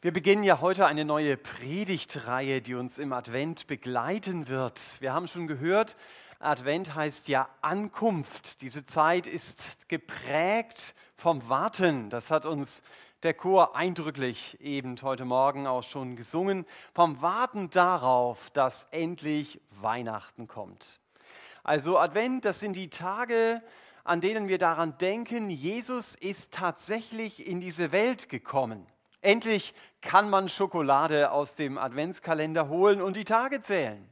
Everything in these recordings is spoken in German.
Wir beginnen ja heute eine neue Predigtreihe, die uns im Advent begleiten wird. Wir haben schon gehört, Advent heißt ja Ankunft. Diese Zeit ist geprägt vom Warten. Das hat uns der Chor eindrücklich eben heute Morgen auch schon gesungen. Vom Warten darauf, dass endlich Weihnachten kommt. Also Advent, das sind die Tage, an denen wir daran denken, Jesus ist tatsächlich in diese Welt gekommen. Endlich kann man Schokolade aus dem Adventskalender holen und die Tage zählen.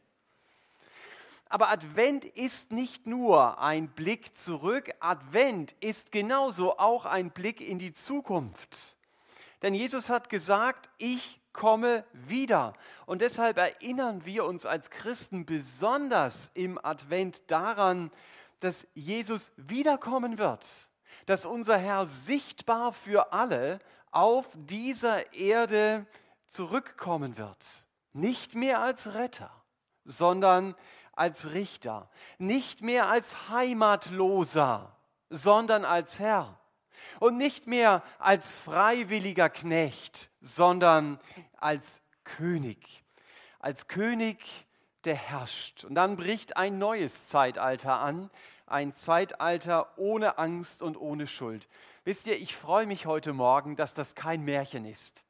Aber Advent ist nicht nur ein Blick zurück, Advent ist genauso auch ein Blick in die Zukunft. Denn Jesus hat gesagt, ich komme wieder. Und deshalb erinnern wir uns als Christen besonders im Advent daran, dass Jesus wiederkommen wird, dass unser Herr sichtbar für alle auf dieser Erde zurückkommen wird. Nicht mehr als Retter, sondern als Richter. Nicht mehr als Heimatloser, sondern als Herr. Und nicht mehr als freiwilliger Knecht, sondern als König. Als König, der herrscht. Und dann bricht ein neues Zeitalter an, ein Zeitalter ohne Angst und ohne Schuld. Wisst ihr, ich freue mich heute Morgen, dass das kein Märchen ist.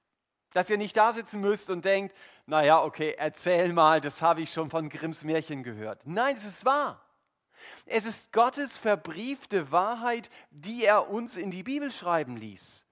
Dass ihr nicht da sitzen müsst und denkt, naja, okay, erzähl mal, das habe ich schon von Grimms Märchen gehört. Nein, es ist wahr. Es ist Gottes verbriefte Wahrheit, die er uns in die Bibel schreiben ließ.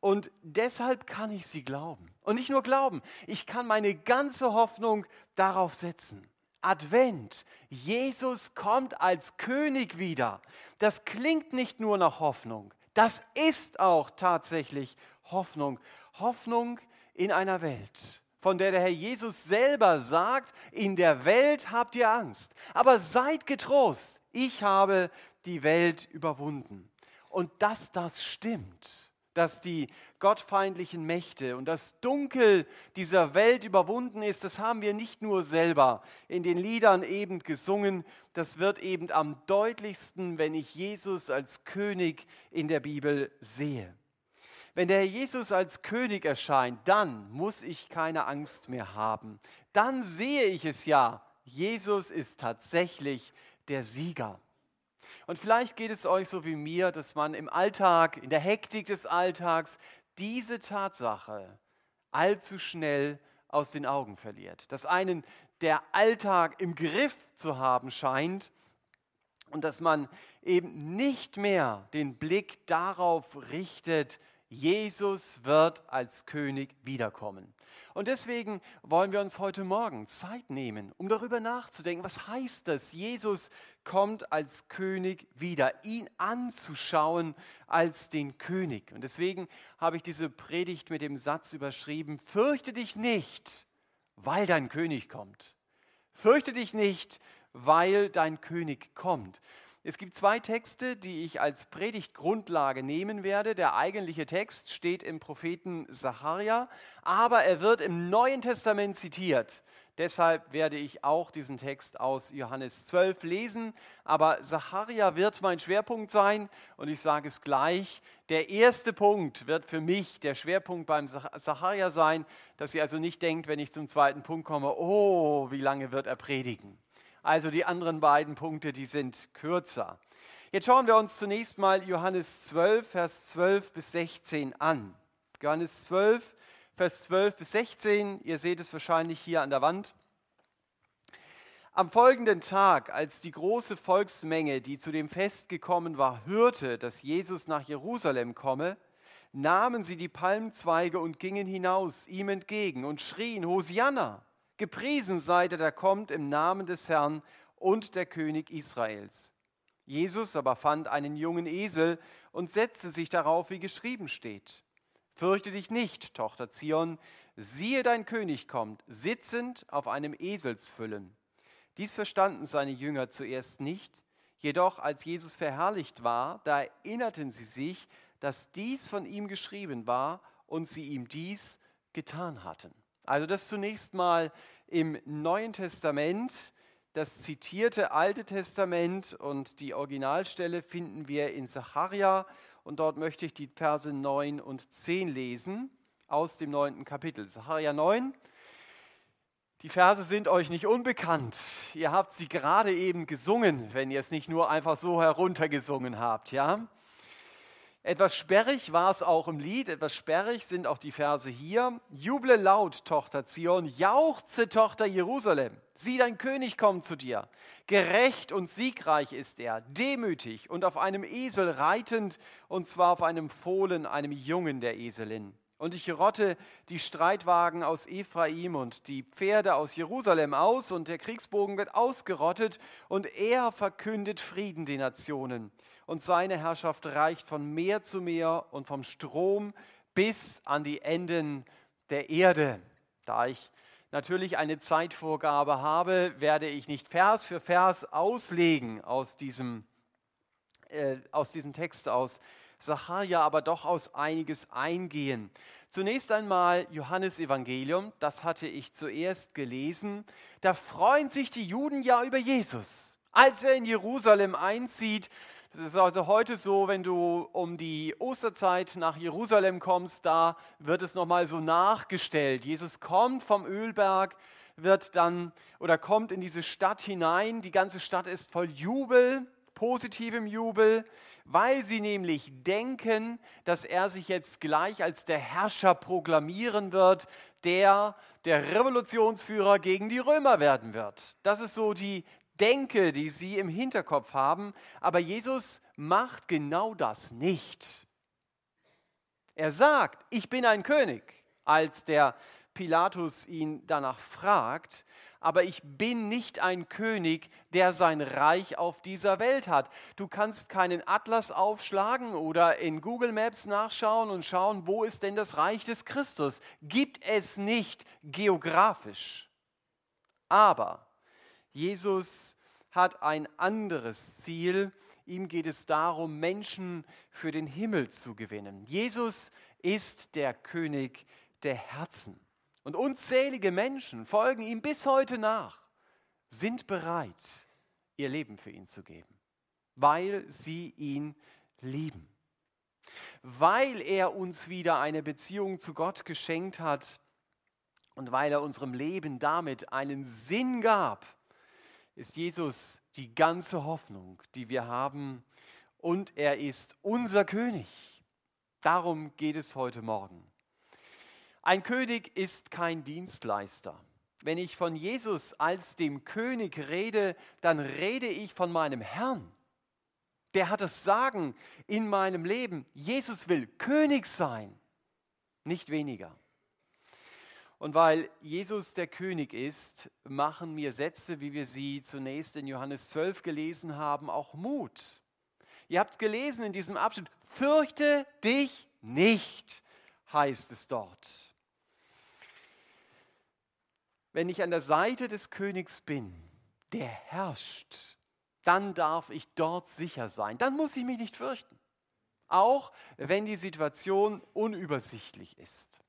Und deshalb kann ich sie glauben. Und nicht nur glauben, ich kann meine ganze Hoffnung darauf setzen. Advent, Jesus kommt als König wieder. Das klingt nicht nur nach Hoffnung, das ist auch tatsächlich Hoffnung. Hoffnung in einer Welt, von der der Herr Jesus selber sagt, in der Welt habt ihr Angst, aber seid getrost, ich habe die Welt überwunden. Und dass das stimmt, dass die gottfeindlichen Mächte und das Dunkel dieser Welt überwunden ist, das haben wir nicht nur selber in den Liedern eben gesungen, das wird eben am deutlichsten, wenn ich Jesus als König in der Bibel sehe. Wenn der Jesus als König erscheint, dann muss ich keine Angst mehr haben. Dann sehe ich es ja, Jesus ist tatsächlich der Sieger. Und vielleicht geht es euch so wie mir, dass man im Alltag, in der Hektik des Alltags, diese Tatsache allzu schnell aus den Augen verliert. Dass einen der Alltag im Griff zu haben scheint und dass man eben nicht mehr den Blick darauf richtet, Jesus wird als König wiederkommen. Und deswegen wollen wir uns heute Morgen Zeit nehmen, um darüber nachzudenken, was heißt das? Jesus kommt als König wieder, ihn anzuschauen als den König. Und deswegen habe ich diese Predigt mit dem Satz überschrieben, fürchte dich nicht, weil dein König kommt. Fürchte dich nicht, weil dein König kommt. Es gibt zwei Texte, die ich als Predigtgrundlage nehmen werde. Der eigentliche Text steht im Propheten Sacharja, aber er wird im Neuen Testament zitiert. Deshalb werde ich auch diesen Text aus Johannes 12 lesen. Aber Sacharja wird mein Schwerpunkt sein und ich sage es gleich. Der erste Punkt wird für mich der Schwerpunkt beim Sacharja sein, dass ihr also nicht denkt, wenn ich zum zweiten Punkt komme, oh, wie lange wird er predigen? Also die anderen beiden Punkte, die sind kürzer. Jetzt schauen wir uns zunächst mal Johannes 12, Vers 12 bis 16 an. Johannes 12, Vers 12 bis 16, ihr seht es wahrscheinlich hier an der Wand. Am folgenden Tag, als die große Volksmenge, die zu dem Fest gekommen war, hörte, dass Jesus nach Jerusalem komme, nahmen sie die Palmzweige und gingen hinaus ihm entgegen und schrien, Hosianna, Gepriesen sei der, der kommt im Namen des Herrn und der König Israels. Jesus aber fand einen jungen Esel und setzte sich darauf, wie geschrieben steht. Fürchte dich nicht, Tochter Zion, siehe dein König kommt, sitzend auf einem Eselsfüllen. Dies verstanden seine Jünger zuerst nicht, jedoch als Jesus verherrlicht war, da erinnerten sie sich, dass dies von ihm geschrieben war und sie ihm dies getan hatten. Also das zunächst mal im Neuen Testament, das zitierte Alte Testament und die Originalstelle finden wir in Sacharja und dort möchte ich die Verse 9 und 10 lesen. aus dem neunten Kapitel. Sacharja 9. Die Verse sind euch nicht unbekannt. Ihr habt sie gerade eben gesungen, wenn ihr es nicht nur einfach so heruntergesungen habt, ja? Etwas sperrig war es auch im Lied, etwas sperrig sind auch die Verse hier. Juble laut, Tochter Zion, jauchze, Tochter Jerusalem. Sieh, dein König kommt zu dir. Gerecht und siegreich ist er, demütig und auf einem Esel reitend, und zwar auf einem Fohlen, einem Jungen der Eselin. Und ich rotte die Streitwagen aus Ephraim und die Pferde aus Jerusalem aus, und der Kriegsbogen wird ausgerottet, und er verkündet Frieden den Nationen und seine Herrschaft reicht von Meer zu Meer und vom Strom bis an die Enden der Erde. Da ich natürlich eine Zeitvorgabe habe, werde ich nicht Vers für Vers auslegen aus diesem, äh, aus diesem Text aus Sacharja, aber doch aus einiges eingehen. Zunächst einmal Johannes Evangelium, das hatte ich zuerst gelesen. Da freuen sich die Juden ja über Jesus. Als er in Jerusalem einzieht, es ist also heute so, wenn du um die Osterzeit nach Jerusalem kommst, da wird es nochmal so nachgestellt. Jesus kommt vom Ölberg, wird dann oder kommt in diese Stadt hinein. Die ganze Stadt ist voll Jubel, positivem Jubel, weil sie nämlich denken, dass er sich jetzt gleich als der Herrscher proklamieren wird, der der Revolutionsführer gegen die Römer werden wird. Das ist so die Denke, die sie im Hinterkopf haben. Aber Jesus macht genau das nicht. Er sagt, ich bin ein König, als der Pilatus ihn danach fragt, aber ich bin nicht ein König, der sein Reich auf dieser Welt hat. Du kannst keinen Atlas aufschlagen oder in Google Maps nachschauen und schauen, wo ist denn das Reich des Christus. Gibt es nicht geografisch. Aber Jesus hat ein anderes Ziel. Ihm geht es darum, Menschen für den Himmel zu gewinnen. Jesus ist der König der Herzen. Und unzählige Menschen folgen ihm bis heute nach, sind bereit, ihr Leben für ihn zu geben, weil sie ihn lieben. Weil er uns wieder eine Beziehung zu Gott geschenkt hat und weil er unserem Leben damit einen Sinn gab, ist Jesus die ganze Hoffnung, die wir haben und er ist unser König. Darum geht es heute Morgen. Ein König ist kein Dienstleister. Wenn ich von Jesus als dem König rede, dann rede ich von meinem Herrn. Der hat das Sagen in meinem Leben. Jesus will König sein, nicht weniger. Und weil Jesus der König ist, machen mir Sätze, wie wir sie zunächst in Johannes 12 gelesen haben, auch Mut. Ihr habt gelesen in diesem Abschnitt, fürchte dich nicht, heißt es dort. Wenn ich an der Seite des Königs bin, der herrscht, dann darf ich dort sicher sein. Dann muss ich mich nicht fürchten. Auch wenn die Situation unübersichtlich ist.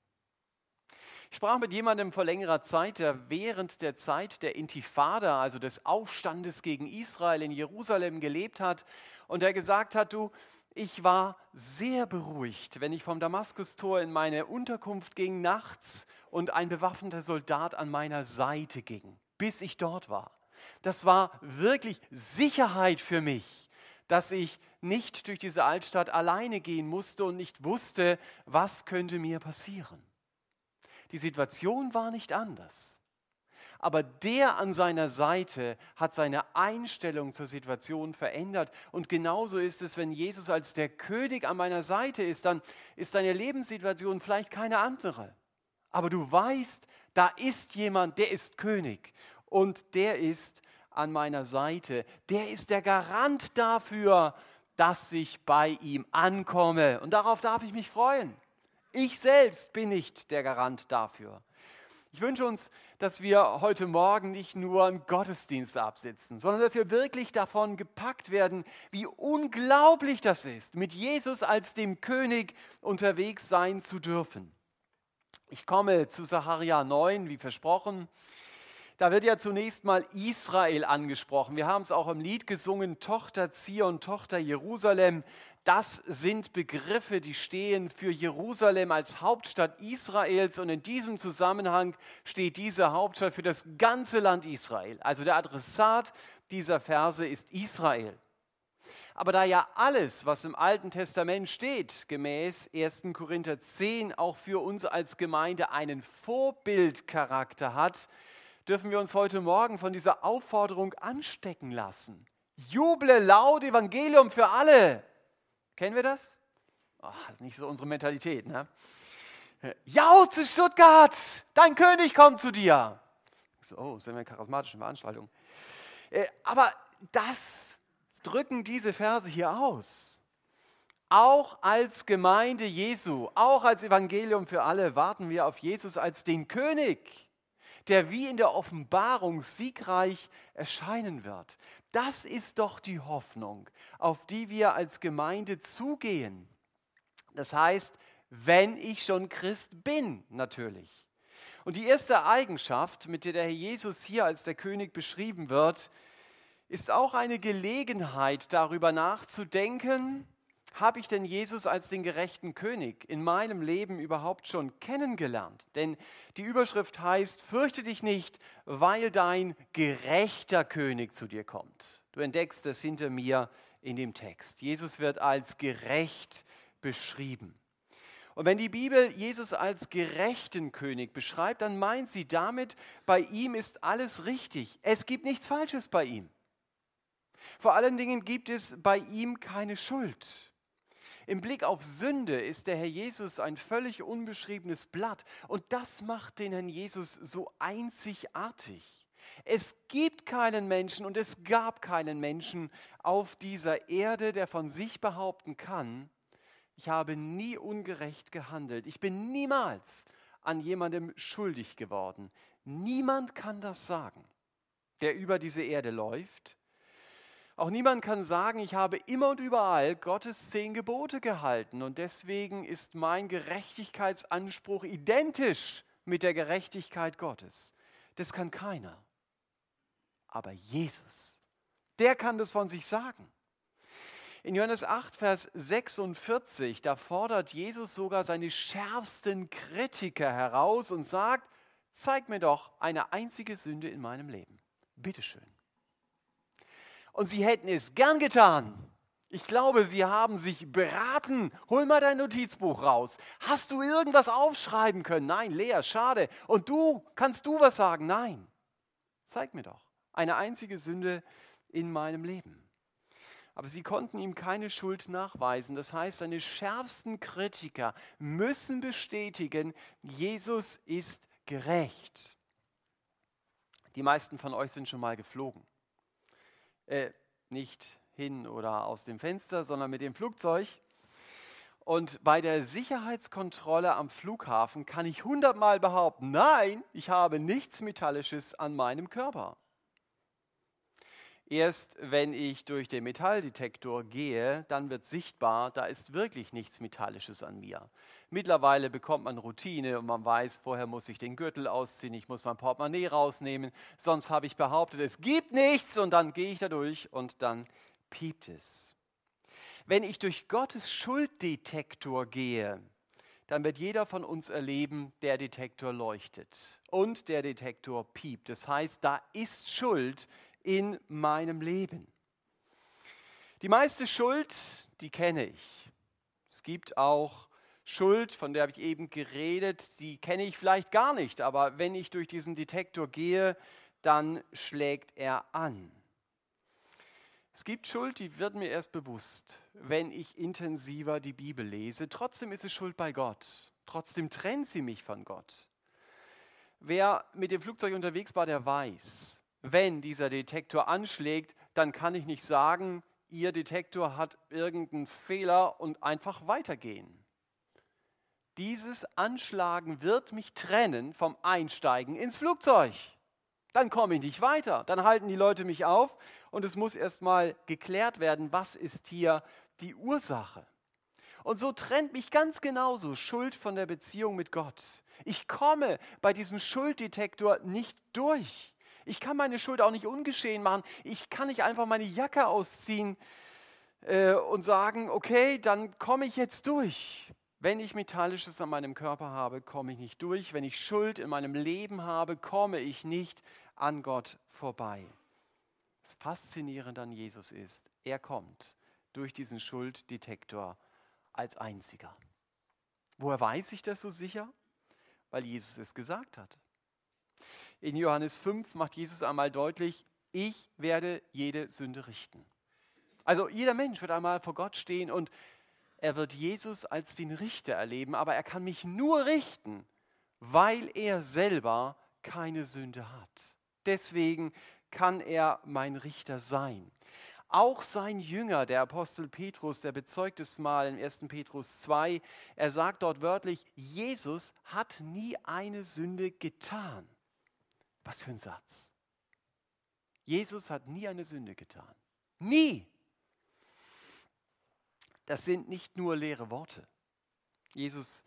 Ich sprach mit jemandem vor längerer Zeit, der während der Zeit der Intifada, also des Aufstandes gegen Israel in Jerusalem gelebt hat und der gesagt hat, du, ich war sehr beruhigt, wenn ich vom Damaskustor in meine Unterkunft ging nachts und ein bewaffneter Soldat an meiner Seite ging, bis ich dort war. Das war wirklich Sicherheit für mich, dass ich nicht durch diese Altstadt alleine gehen musste und nicht wusste, was könnte mir passieren. Die Situation war nicht anders. Aber der an seiner Seite hat seine Einstellung zur Situation verändert. Und genauso ist es, wenn Jesus als der König an meiner Seite ist, dann ist deine Lebenssituation vielleicht keine andere. Aber du weißt, da ist jemand, der ist König und der ist an meiner Seite. Der ist der Garant dafür, dass ich bei ihm ankomme. Und darauf darf ich mich freuen. Ich selbst bin nicht der Garant dafür. Ich wünsche uns, dass wir heute Morgen nicht nur einen Gottesdienst absitzen, sondern dass wir wirklich davon gepackt werden, wie unglaublich das ist, mit Jesus als dem König unterwegs sein zu dürfen. Ich komme zu Saharia 9, wie versprochen. Da wird ja zunächst mal Israel angesprochen. Wir haben es auch im Lied gesungen, Tochter Zion, Tochter Jerusalem. Das sind Begriffe, die stehen für Jerusalem als Hauptstadt Israels und in diesem Zusammenhang steht diese Hauptstadt für das ganze Land Israel. Also der Adressat dieser Verse ist Israel. Aber da ja alles, was im Alten Testament steht, gemäß 1. Korinther 10 auch für uns als Gemeinde einen Vorbildcharakter hat, dürfen wir uns heute Morgen von dieser Aufforderung anstecken lassen. Juble laut Evangelium für alle. Kennen wir das? Oh, das ist nicht so unsere Mentalität. Ne? Jauze Stuttgart, dein König kommt zu dir. So, oh, sind wir eine charismatische Veranstaltung. Äh, aber das drücken diese Verse hier aus. Auch als Gemeinde Jesu, auch als Evangelium für alle warten wir auf Jesus als den König der wie in der Offenbarung siegreich erscheinen wird. Das ist doch die Hoffnung, auf die wir als Gemeinde zugehen. Das heißt, wenn ich schon Christ bin, natürlich. Und die erste Eigenschaft, mit der der Herr Jesus hier als der König beschrieben wird, ist auch eine Gelegenheit, darüber nachzudenken, habe ich denn Jesus als den gerechten König in meinem Leben überhaupt schon kennengelernt? Denn die Überschrift heißt, fürchte dich nicht, weil dein gerechter König zu dir kommt. Du entdeckst es hinter mir in dem Text. Jesus wird als gerecht beschrieben. Und wenn die Bibel Jesus als gerechten König beschreibt, dann meint sie damit, bei ihm ist alles richtig. Es gibt nichts Falsches bei ihm. Vor allen Dingen gibt es bei ihm keine Schuld. Im Blick auf Sünde ist der Herr Jesus ein völlig unbeschriebenes Blatt und das macht den Herrn Jesus so einzigartig. Es gibt keinen Menschen und es gab keinen Menschen auf dieser Erde, der von sich behaupten kann, ich habe nie ungerecht gehandelt. Ich bin niemals an jemandem schuldig geworden. Niemand kann das sagen, der über diese Erde läuft auch niemand kann sagen, ich habe immer und überall Gottes zehn Gebote gehalten und deswegen ist mein Gerechtigkeitsanspruch identisch mit der Gerechtigkeit Gottes. Das kann keiner. Aber Jesus, der kann das von sich sagen. In Johannes 8, Vers 46, da fordert Jesus sogar seine schärfsten Kritiker heraus und sagt, zeig mir doch eine einzige Sünde in meinem Leben. Bitteschön und sie hätten es gern getan. Ich glaube, sie haben sich beraten. Hol mal dein Notizbuch raus. Hast du irgendwas aufschreiben können? Nein, Lea, schade. Und du, kannst du was sagen? Nein. Zeig mir doch eine einzige Sünde in meinem Leben. Aber sie konnten ihm keine Schuld nachweisen. Das heißt, seine schärfsten Kritiker müssen bestätigen, Jesus ist gerecht. Die meisten von euch sind schon mal geflogen äh, nicht hin oder aus dem Fenster, sondern mit dem Flugzeug. Und bei der Sicherheitskontrolle am Flughafen kann ich hundertmal behaupten, nein, ich habe nichts Metallisches an meinem Körper. Erst wenn ich durch den Metalldetektor gehe, dann wird sichtbar, da ist wirklich nichts Metallisches an mir. Mittlerweile bekommt man Routine und man weiß, vorher muss ich den Gürtel ausziehen, ich muss mein Portemonnaie rausnehmen, sonst habe ich behauptet, es gibt nichts und dann gehe ich da durch und dann piept es. Wenn ich durch Gottes Schulddetektor gehe, dann wird jeder von uns erleben, der Detektor leuchtet und der Detektor piept. Das heißt, da ist Schuld in meinem Leben. Die meiste Schuld, die kenne ich. Es gibt auch Schuld, von der habe ich eben geredet, die kenne ich vielleicht gar nicht, aber wenn ich durch diesen Detektor gehe, dann schlägt er an. Es gibt Schuld, die wird mir erst bewusst, wenn ich intensiver die Bibel lese. Trotzdem ist es Schuld bei Gott. Trotzdem trennt sie mich von Gott. Wer mit dem Flugzeug unterwegs war, der weiß, wenn dieser Detektor anschlägt, dann kann ich nicht sagen, Ihr Detektor hat irgendeinen Fehler und einfach weitergehen. Dieses Anschlagen wird mich trennen vom Einsteigen ins Flugzeug. Dann komme ich nicht weiter. Dann halten die Leute mich auf und es muss erstmal geklärt werden, was ist hier die Ursache. Und so trennt mich ganz genauso Schuld von der Beziehung mit Gott. Ich komme bei diesem Schulddetektor nicht durch. Ich kann meine Schuld auch nicht ungeschehen machen. Ich kann nicht einfach meine Jacke ausziehen äh, und sagen, okay, dann komme ich jetzt durch. Wenn ich Metallisches an meinem Körper habe, komme ich nicht durch. Wenn ich Schuld in meinem Leben habe, komme ich nicht an Gott vorbei. Das Faszinierende an Jesus ist, er kommt durch diesen Schulddetektor als einziger. Woher weiß ich das so sicher? Weil Jesus es gesagt hat. In Johannes 5 macht Jesus einmal deutlich, ich werde jede Sünde richten. Also jeder Mensch wird einmal vor Gott stehen und er wird Jesus als den Richter erleben, aber er kann mich nur richten, weil er selber keine Sünde hat. Deswegen kann er mein Richter sein. Auch sein Jünger, der Apostel Petrus, der bezeugt es mal in 1. Petrus 2, er sagt dort wörtlich, Jesus hat nie eine Sünde getan. Was für ein Satz. Jesus hat nie eine Sünde getan. Nie. Das sind nicht nur leere Worte. Jesus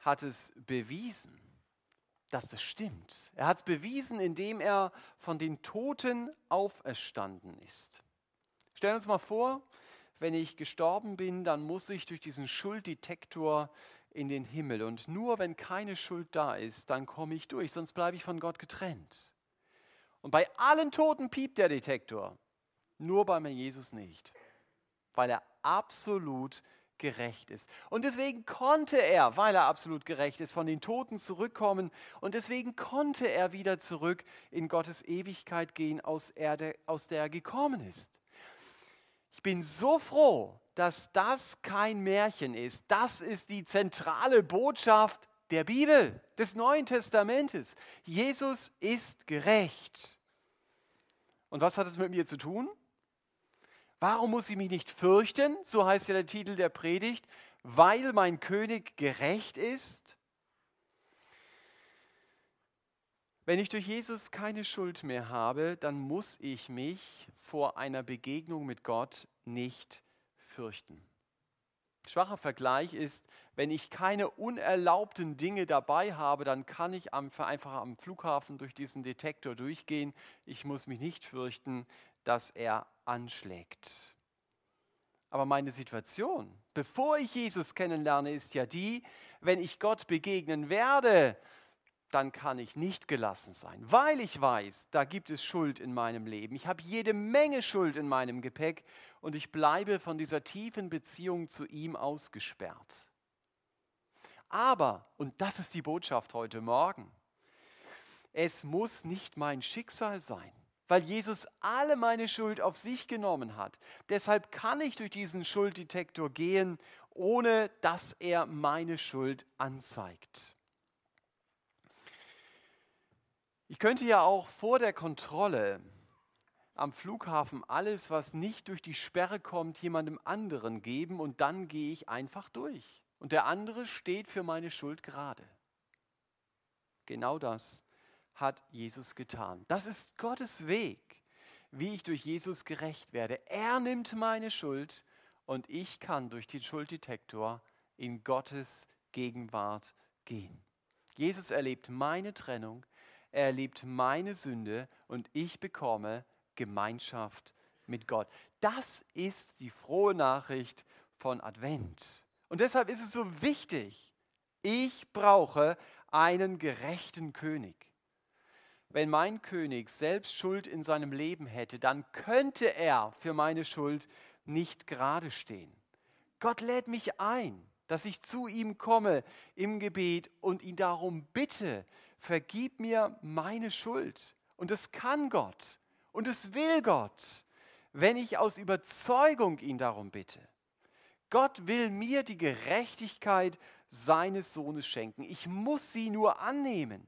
hat es bewiesen dass das stimmt. Er hat es bewiesen, indem er von den Toten auferstanden ist. Stellen wir uns mal vor, wenn ich gestorben bin, dann muss ich durch diesen Schulddetektor in den Himmel. Und nur wenn keine Schuld da ist, dann komme ich durch, sonst bleibe ich von Gott getrennt. Und bei allen Toten piept der Detektor, nur bei mir Jesus nicht, weil er absolut gerecht ist. Und deswegen konnte er, weil er absolut gerecht ist, von den Toten zurückkommen und deswegen konnte er wieder zurück in Gottes Ewigkeit gehen, aus, Erde, aus der er gekommen ist. Ich bin so froh, dass das kein Märchen ist. Das ist die zentrale Botschaft der Bibel, des Neuen Testamentes. Jesus ist gerecht. Und was hat es mit mir zu tun? Warum muss ich mich nicht fürchten? So heißt ja der Titel der Predigt, weil mein König gerecht ist. Wenn ich durch Jesus keine Schuld mehr habe, dann muss ich mich vor einer Begegnung mit Gott nicht fürchten. Schwacher Vergleich ist, wenn ich keine unerlaubten Dinge dabei habe, dann kann ich einfach am Flughafen durch diesen Detektor durchgehen. Ich muss mich nicht fürchten, dass er anschlägt. Aber meine Situation, bevor ich Jesus kennenlerne, ist ja die, wenn ich Gott begegnen werde, dann kann ich nicht gelassen sein, weil ich weiß, da gibt es Schuld in meinem Leben. Ich habe jede Menge Schuld in meinem Gepäck und ich bleibe von dieser tiefen Beziehung zu ihm ausgesperrt. Aber, und das ist die Botschaft heute Morgen, es muss nicht mein Schicksal sein weil Jesus alle meine Schuld auf sich genommen hat. Deshalb kann ich durch diesen Schulddetektor gehen, ohne dass er meine Schuld anzeigt. Ich könnte ja auch vor der Kontrolle am Flughafen alles, was nicht durch die Sperre kommt, jemandem anderen geben und dann gehe ich einfach durch. Und der andere steht für meine Schuld gerade. Genau das hat Jesus getan. Das ist Gottes Weg, wie ich durch Jesus gerecht werde. Er nimmt meine Schuld und ich kann durch den Schulddetektor in Gottes Gegenwart gehen. Jesus erlebt meine Trennung, er erlebt meine Sünde und ich bekomme Gemeinschaft mit Gott. Das ist die frohe Nachricht von Advent. Und deshalb ist es so wichtig, ich brauche einen gerechten König wenn mein König selbst Schuld in seinem Leben hätte, dann könnte er für meine Schuld nicht gerade stehen. Gott lädt mich ein, dass ich zu ihm komme im Gebet und ihn darum bitte, vergib mir meine Schuld. Und es kann Gott und es will Gott, wenn ich aus Überzeugung ihn darum bitte. Gott will mir die Gerechtigkeit seines Sohnes schenken. Ich muss sie nur annehmen.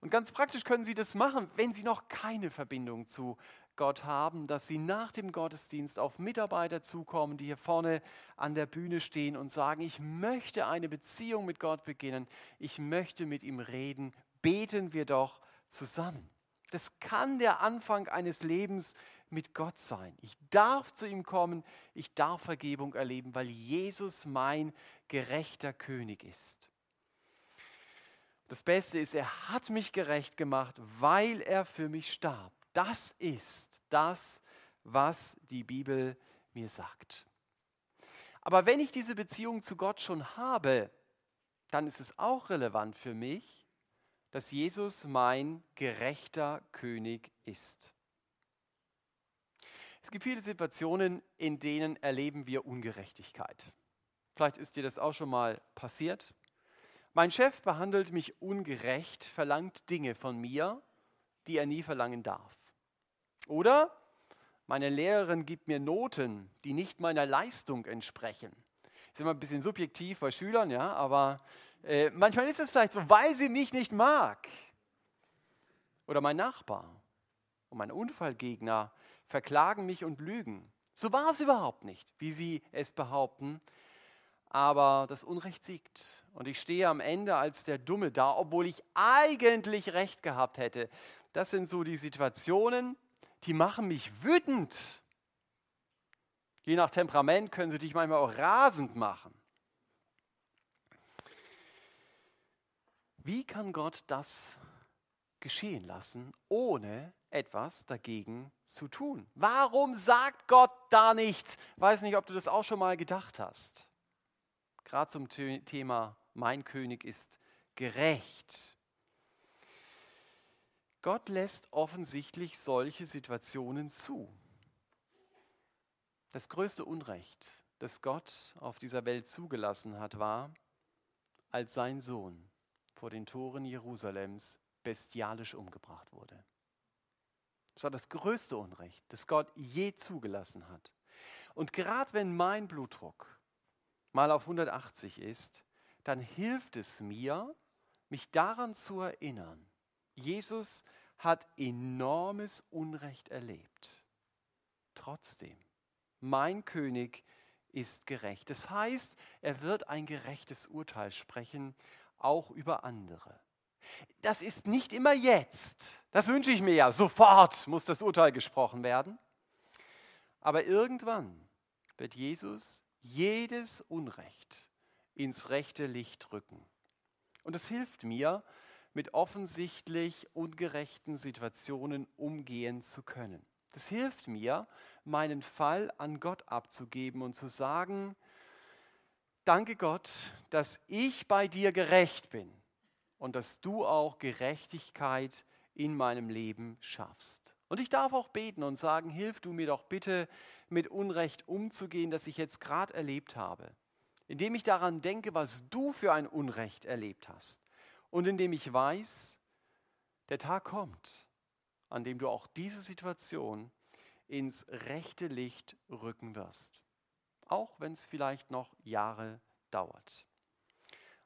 Und ganz praktisch können Sie das machen, wenn Sie noch keine Verbindung zu Gott haben, dass Sie nach dem Gottesdienst auf Mitarbeiter zukommen, die hier vorne an der Bühne stehen und sagen, ich möchte eine Beziehung mit Gott beginnen, ich möchte mit ihm reden, beten wir doch zusammen. Das kann der Anfang eines Lebens mit Gott sein. Ich darf zu ihm kommen, ich darf Vergebung erleben, weil Jesus mein gerechter König ist. Das Beste ist, er hat mich gerecht gemacht, weil er für mich starb. Das ist das, was die Bibel mir sagt. Aber wenn ich diese Beziehung zu Gott schon habe, dann ist es auch relevant für mich, dass Jesus mein gerechter König ist. Es gibt viele Situationen, in denen erleben wir Ungerechtigkeit. Vielleicht ist dir das auch schon mal passiert. Mein Chef behandelt mich ungerecht, verlangt Dinge von mir, die er nie verlangen darf. Oder meine Lehrerin gibt mir Noten, die nicht meiner Leistung entsprechen. Ist immer ein bisschen subjektiv bei Schülern, ja, aber äh, manchmal ist es vielleicht so, weil sie mich nicht mag. Oder mein Nachbar und mein Unfallgegner verklagen mich und lügen. So war es überhaupt nicht, wie sie es behaupten. Aber das Unrecht siegt. Und ich stehe am Ende als der Dumme da, obwohl ich eigentlich recht gehabt hätte. Das sind so die Situationen, die machen mich wütend. Je nach Temperament können sie dich manchmal auch rasend machen. Wie kann Gott das geschehen lassen, ohne etwas dagegen zu tun? Warum sagt Gott da nichts? Weiß nicht, ob du das auch schon mal gedacht hast. Gerade zum Thema Mein König ist gerecht. Gott lässt offensichtlich solche Situationen zu. Das größte Unrecht, das Gott auf dieser Welt zugelassen hat, war, als sein Sohn vor den Toren Jerusalems bestialisch umgebracht wurde. Das war das größte Unrecht, das Gott je zugelassen hat. Und gerade wenn mein Blutdruck mal auf 180 ist, dann hilft es mir, mich daran zu erinnern, Jesus hat enormes Unrecht erlebt. Trotzdem, mein König ist gerecht. Das heißt, er wird ein gerechtes Urteil sprechen, auch über andere. Das ist nicht immer jetzt. Das wünsche ich mir ja. Sofort muss das Urteil gesprochen werden. Aber irgendwann wird Jesus jedes Unrecht ins rechte Licht rücken. Und es hilft mir, mit offensichtlich ungerechten Situationen umgehen zu können. Das hilft mir, meinen Fall an Gott abzugeben und zu sagen, danke Gott, dass ich bei dir gerecht bin und dass du auch Gerechtigkeit in meinem Leben schaffst. Und ich darf auch beten und sagen, hilf du mir doch bitte mit Unrecht umzugehen, das ich jetzt gerade erlebt habe. Indem ich daran denke, was du für ein Unrecht erlebt hast und indem ich weiß, der Tag kommt, an dem du auch diese Situation ins rechte Licht rücken wirst. Auch wenn es vielleicht noch Jahre dauert.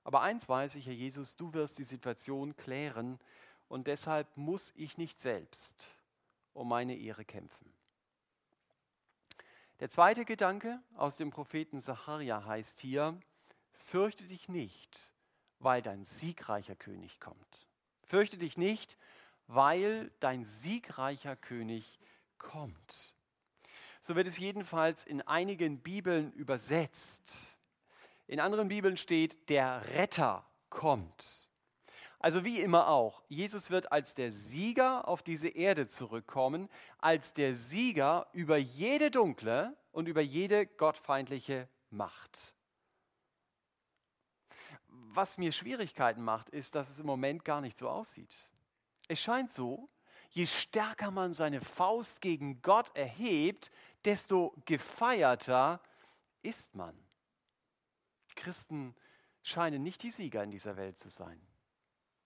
Aber eins weiß ich, Herr Jesus, du wirst die Situation klären und deshalb muss ich nicht selbst um meine Ehre kämpfen. Der zweite Gedanke aus dem Propheten Sacharja heißt hier, fürchte dich nicht, weil dein siegreicher König kommt. Fürchte dich nicht, weil dein siegreicher König kommt. So wird es jedenfalls in einigen Bibeln übersetzt. In anderen Bibeln steht, der Retter kommt. Also wie immer auch, Jesus wird als der Sieger auf diese Erde zurückkommen, als der Sieger über jede dunkle und über jede gottfeindliche Macht was mir Schwierigkeiten macht, ist, dass es im Moment gar nicht so aussieht. Es scheint so, je stärker man seine Faust gegen Gott erhebt, desto gefeierter ist man. Christen scheinen nicht die Sieger in dieser Welt zu sein.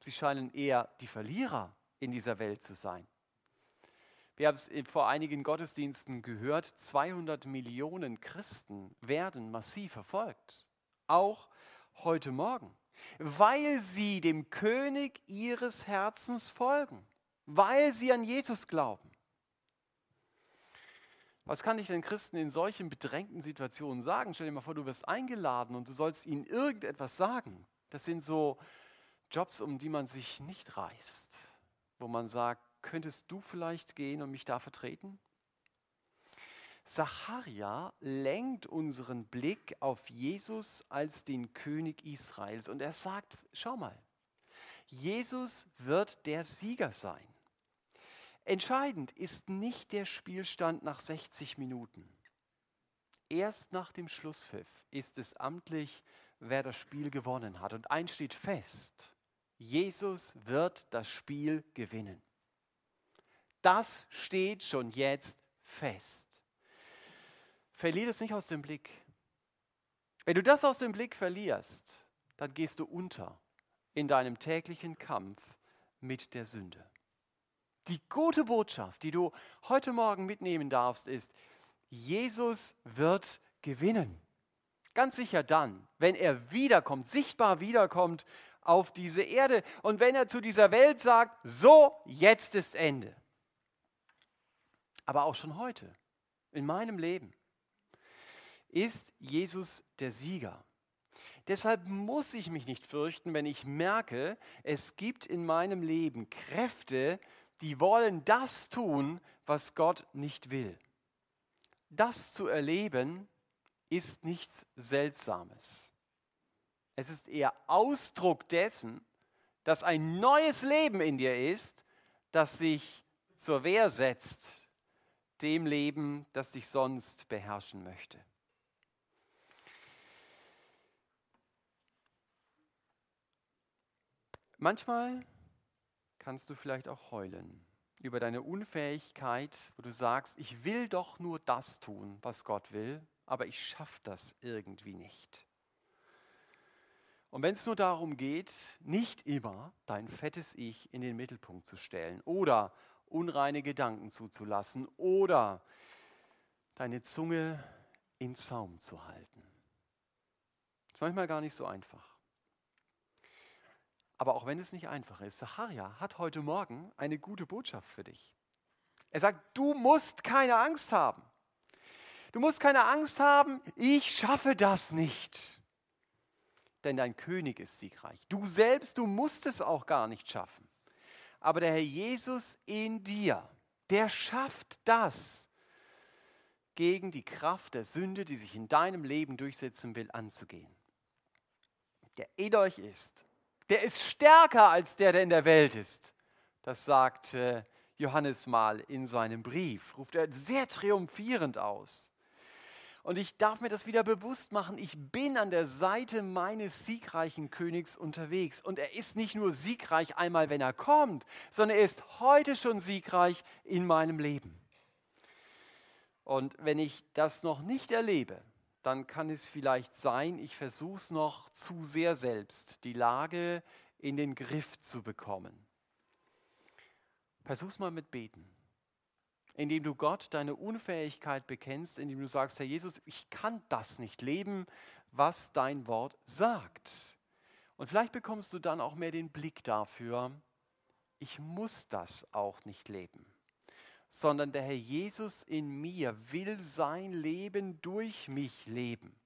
Sie scheinen eher die Verlierer in dieser Welt zu sein. Wir haben es vor einigen Gottesdiensten gehört, 200 Millionen Christen werden massiv verfolgt. Auch heute Morgen, weil sie dem König ihres Herzens folgen, weil sie an Jesus glauben. Was kann ich den Christen in solchen bedrängten Situationen sagen? Stell dir mal vor, du wirst eingeladen und du sollst ihnen irgendetwas sagen. Das sind so Jobs, um die man sich nicht reißt, wo man sagt, könntest du vielleicht gehen und mich da vertreten? Zacharia lenkt unseren Blick auf Jesus als den König Israels und er sagt, schau mal, Jesus wird der Sieger sein. Entscheidend ist nicht der Spielstand nach 60 Minuten. Erst nach dem Schlusspfiff ist es amtlich, wer das Spiel gewonnen hat. Und eins steht fest, Jesus wird das Spiel gewinnen. Das steht schon jetzt fest. Verlier es nicht aus dem Blick. Wenn du das aus dem Blick verlierst, dann gehst du unter in deinem täglichen Kampf mit der Sünde. Die gute Botschaft, die du heute Morgen mitnehmen darfst, ist, Jesus wird gewinnen. Ganz sicher dann, wenn er wiederkommt, sichtbar wiederkommt auf diese Erde und wenn er zu dieser Welt sagt, so, jetzt ist Ende. Aber auch schon heute, in meinem Leben, ist Jesus der Sieger. Deshalb muss ich mich nicht fürchten, wenn ich merke, es gibt in meinem Leben Kräfte, die wollen das tun, was Gott nicht will. Das zu erleben ist nichts Seltsames. Es ist eher Ausdruck dessen, dass ein neues Leben in dir ist, das sich zur Wehr setzt dem Leben, das dich sonst beherrschen möchte. Manchmal kannst du vielleicht auch heulen über deine Unfähigkeit, wo du sagst, ich will doch nur das tun, was Gott will, aber ich schaffe das irgendwie nicht. Und wenn es nur darum geht, nicht immer dein fettes Ich in den Mittelpunkt zu stellen oder unreine Gedanken zuzulassen oder deine Zunge in Zaum zu halten. Das ist manchmal gar nicht so einfach. Aber auch wenn es nicht einfach ist, Zacharia hat heute Morgen eine gute Botschaft für dich. Er sagt, du musst keine Angst haben. Du musst keine Angst haben, ich schaffe das nicht. Denn dein König ist siegreich. Du selbst, du musst es auch gar nicht schaffen. Aber der Herr Jesus in dir, der schafft das, gegen die Kraft der Sünde, die sich in deinem Leben durchsetzen will, anzugehen. Der in euch ist der ist stärker als der, der in der Welt ist. Das sagt äh, Johannes mal in seinem Brief, ruft er sehr triumphierend aus. Und ich darf mir das wieder bewusst machen, ich bin an der Seite meines siegreichen Königs unterwegs. Und er ist nicht nur siegreich einmal, wenn er kommt, sondern er ist heute schon siegreich in meinem Leben. Und wenn ich das noch nicht erlebe, dann kann es vielleicht sein, ich versuche es noch zu sehr selbst, die Lage in den Griff zu bekommen. Versuch es mal mit Beten. Indem du Gott deine Unfähigkeit bekennst, indem du sagst, Herr Jesus, ich kann das nicht leben, was dein Wort sagt. Und vielleicht bekommst du dann auch mehr den Blick dafür, ich muss das auch nicht leben sondern der Herr Jesus in mir will sein Leben durch mich leben.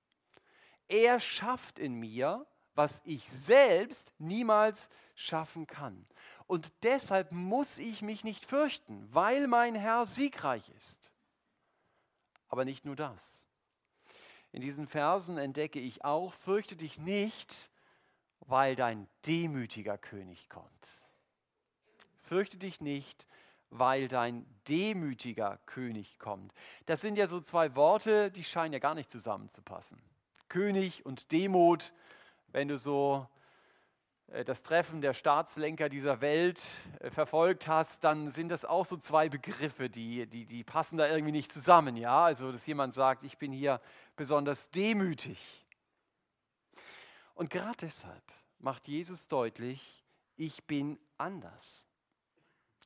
Er schafft in mir, was ich selbst niemals schaffen kann. Und deshalb muss ich mich nicht fürchten, weil mein Herr siegreich ist. Aber nicht nur das. In diesen Versen entdecke ich auch, fürchte dich nicht, weil dein demütiger König kommt. Fürchte dich nicht, weil dein demütiger König kommt. Das sind ja so zwei Worte, die scheinen ja gar nicht zusammenzupassen. König und Demut, wenn du so äh, das Treffen der Staatslenker dieser Welt äh, verfolgt hast, dann sind das auch so zwei Begriffe, die, die, die passen da irgendwie nicht zusammen. Ja? Also, dass jemand sagt, ich bin hier besonders demütig. Und gerade deshalb macht Jesus deutlich, ich bin anders.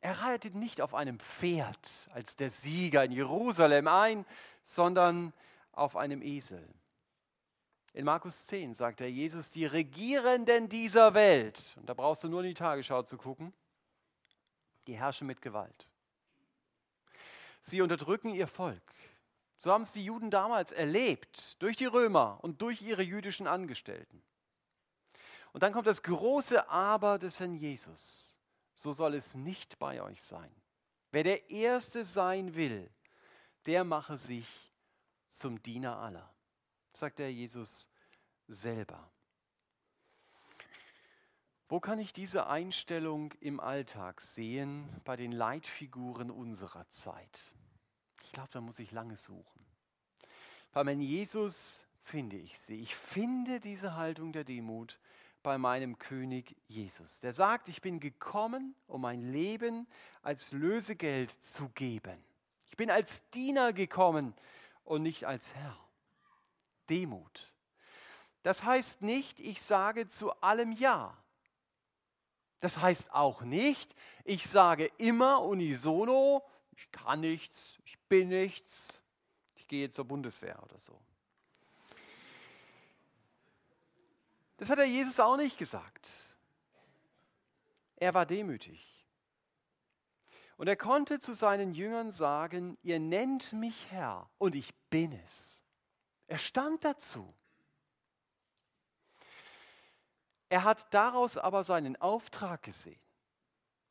Er reitet nicht auf einem Pferd als der Sieger in Jerusalem ein, sondern auf einem Esel. In Markus 10 sagt er Jesus, die Regierenden dieser Welt, und da brauchst du nur in die Tagesschau zu gucken, die herrschen mit Gewalt. Sie unterdrücken ihr Volk. So haben es die Juden damals erlebt, durch die Römer und durch ihre jüdischen Angestellten. Und dann kommt das große Aber des Herrn Jesus so soll es nicht bei euch sein. Wer der Erste sein will, der mache sich zum Diener aller, sagt der Jesus selber. Wo kann ich diese Einstellung im Alltag sehen bei den Leitfiguren unserer Zeit? Ich glaube, da muss ich lange suchen. Bei meinem Jesus finde ich sie. Ich finde diese Haltung der Demut bei meinem König Jesus. Der sagt, ich bin gekommen, um mein Leben als Lösegeld zu geben. Ich bin als Diener gekommen und nicht als Herr. Demut. Das heißt nicht, ich sage zu allem Ja. Das heißt auch nicht, ich sage immer unisono, ich kann nichts, ich bin nichts, ich gehe zur Bundeswehr oder so. Das hat der Jesus auch nicht gesagt. Er war demütig. Und er konnte zu seinen Jüngern sagen, ihr nennt mich Herr und ich bin es. Er stand dazu. Er hat daraus aber seinen Auftrag gesehen.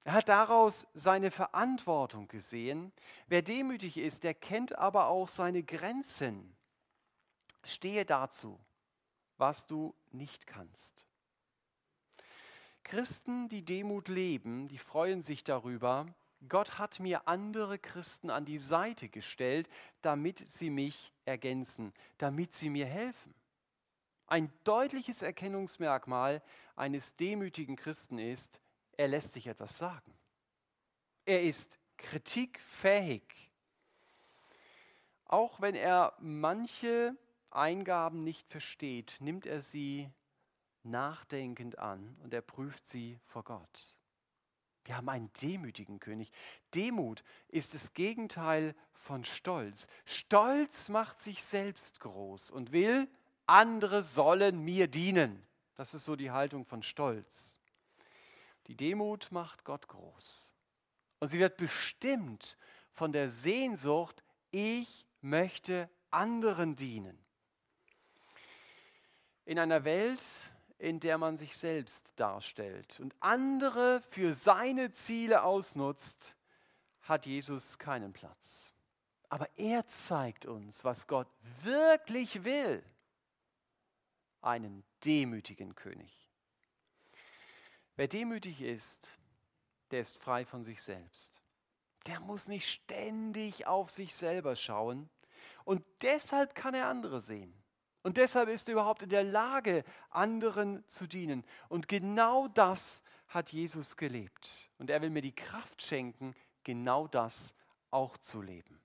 Er hat daraus seine Verantwortung gesehen. Wer demütig ist, der kennt aber auch seine Grenzen. Stehe dazu, was du nicht kannst. Christen, die Demut leben, die freuen sich darüber, Gott hat mir andere Christen an die Seite gestellt, damit sie mich ergänzen, damit sie mir helfen. Ein deutliches Erkennungsmerkmal eines demütigen Christen ist, er lässt sich etwas sagen. Er ist kritikfähig. Auch wenn er manche Eingaben nicht versteht, nimmt er sie nachdenkend an und er prüft sie vor Gott. Wir haben einen demütigen König. Demut ist das Gegenteil von Stolz. Stolz macht sich selbst groß und will, andere sollen mir dienen. Das ist so die Haltung von Stolz. Die Demut macht Gott groß. Und sie wird bestimmt von der Sehnsucht, ich möchte anderen dienen. In einer Welt, in der man sich selbst darstellt und andere für seine Ziele ausnutzt, hat Jesus keinen Platz. Aber er zeigt uns, was Gott wirklich will einen demütigen König. Wer demütig ist, der ist frei von sich selbst. Der muss nicht ständig auf sich selber schauen und deshalb kann er andere sehen. Und deshalb ist er überhaupt in der Lage, anderen zu dienen. Und genau das hat Jesus gelebt. Und er will mir die Kraft schenken, genau das auch zu leben.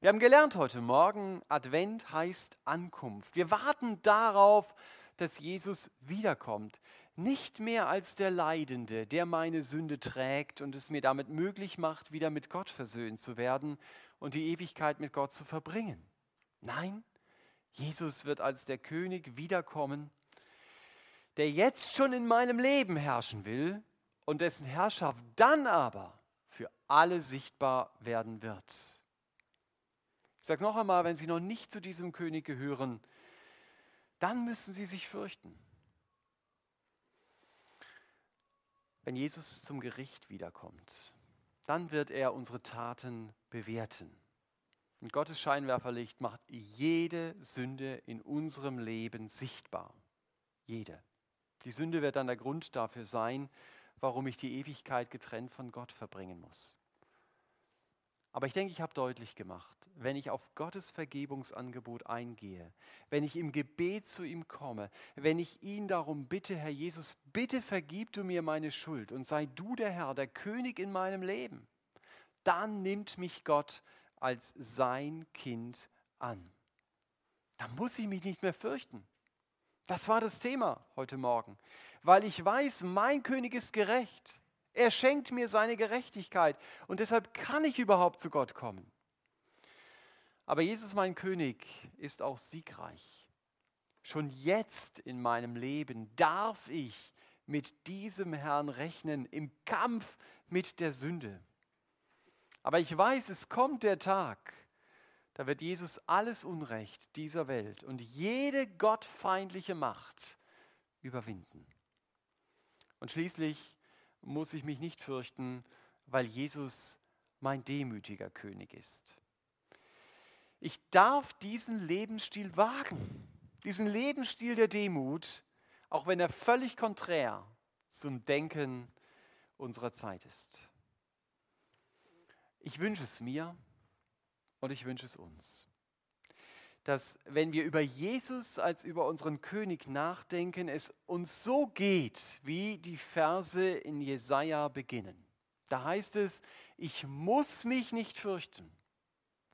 Wir haben gelernt heute Morgen, Advent heißt Ankunft. Wir warten darauf, dass Jesus wiederkommt. Nicht mehr als der Leidende, der meine Sünde trägt und es mir damit möglich macht, wieder mit Gott versöhnt zu werden und die Ewigkeit mit Gott zu verbringen. Nein, Jesus wird als der König wiederkommen, der jetzt schon in meinem Leben herrschen will und dessen Herrschaft dann aber für alle sichtbar werden wird sage noch einmal, wenn Sie noch nicht zu diesem König gehören, dann müssen Sie sich fürchten. Wenn Jesus zum Gericht wiederkommt, dann wird er unsere Taten bewerten. Und Gottes Scheinwerferlicht macht jede Sünde in unserem Leben sichtbar. Jede. Die Sünde wird dann der Grund dafür sein, warum ich die Ewigkeit getrennt von Gott verbringen muss. Aber ich denke, ich habe deutlich gemacht, wenn ich auf Gottes Vergebungsangebot eingehe, wenn ich im Gebet zu ihm komme, wenn ich ihn darum bitte, Herr Jesus, bitte vergib du mir meine Schuld und sei du der Herr, der König in meinem Leben, dann nimmt mich Gott als sein Kind an. Dann muss ich mich nicht mehr fürchten. Das war das Thema heute Morgen, weil ich weiß, mein König ist gerecht. Er schenkt mir seine Gerechtigkeit und deshalb kann ich überhaupt zu Gott kommen. Aber Jesus, mein König, ist auch siegreich. Schon jetzt in meinem Leben darf ich mit diesem Herrn rechnen im Kampf mit der Sünde. Aber ich weiß, es kommt der Tag, da wird Jesus alles Unrecht dieser Welt und jede gottfeindliche Macht überwinden. Und schließlich muss ich mich nicht fürchten, weil Jesus mein demütiger König ist. Ich darf diesen Lebensstil wagen, diesen Lebensstil der Demut, auch wenn er völlig konträr zum Denken unserer Zeit ist. Ich wünsche es mir und ich wünsche es uns, dass wenn wir über Jesus als über unseren König nachdenken, es uns so geht, wie die Verse in Jesaja beginnen. Da heißt es, ich muss mich nicht fürchten.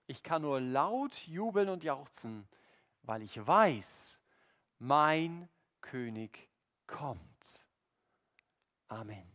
Ich kann nur laut jubeln und jauchzen, weil ich weiß, mein König kommt. Amen.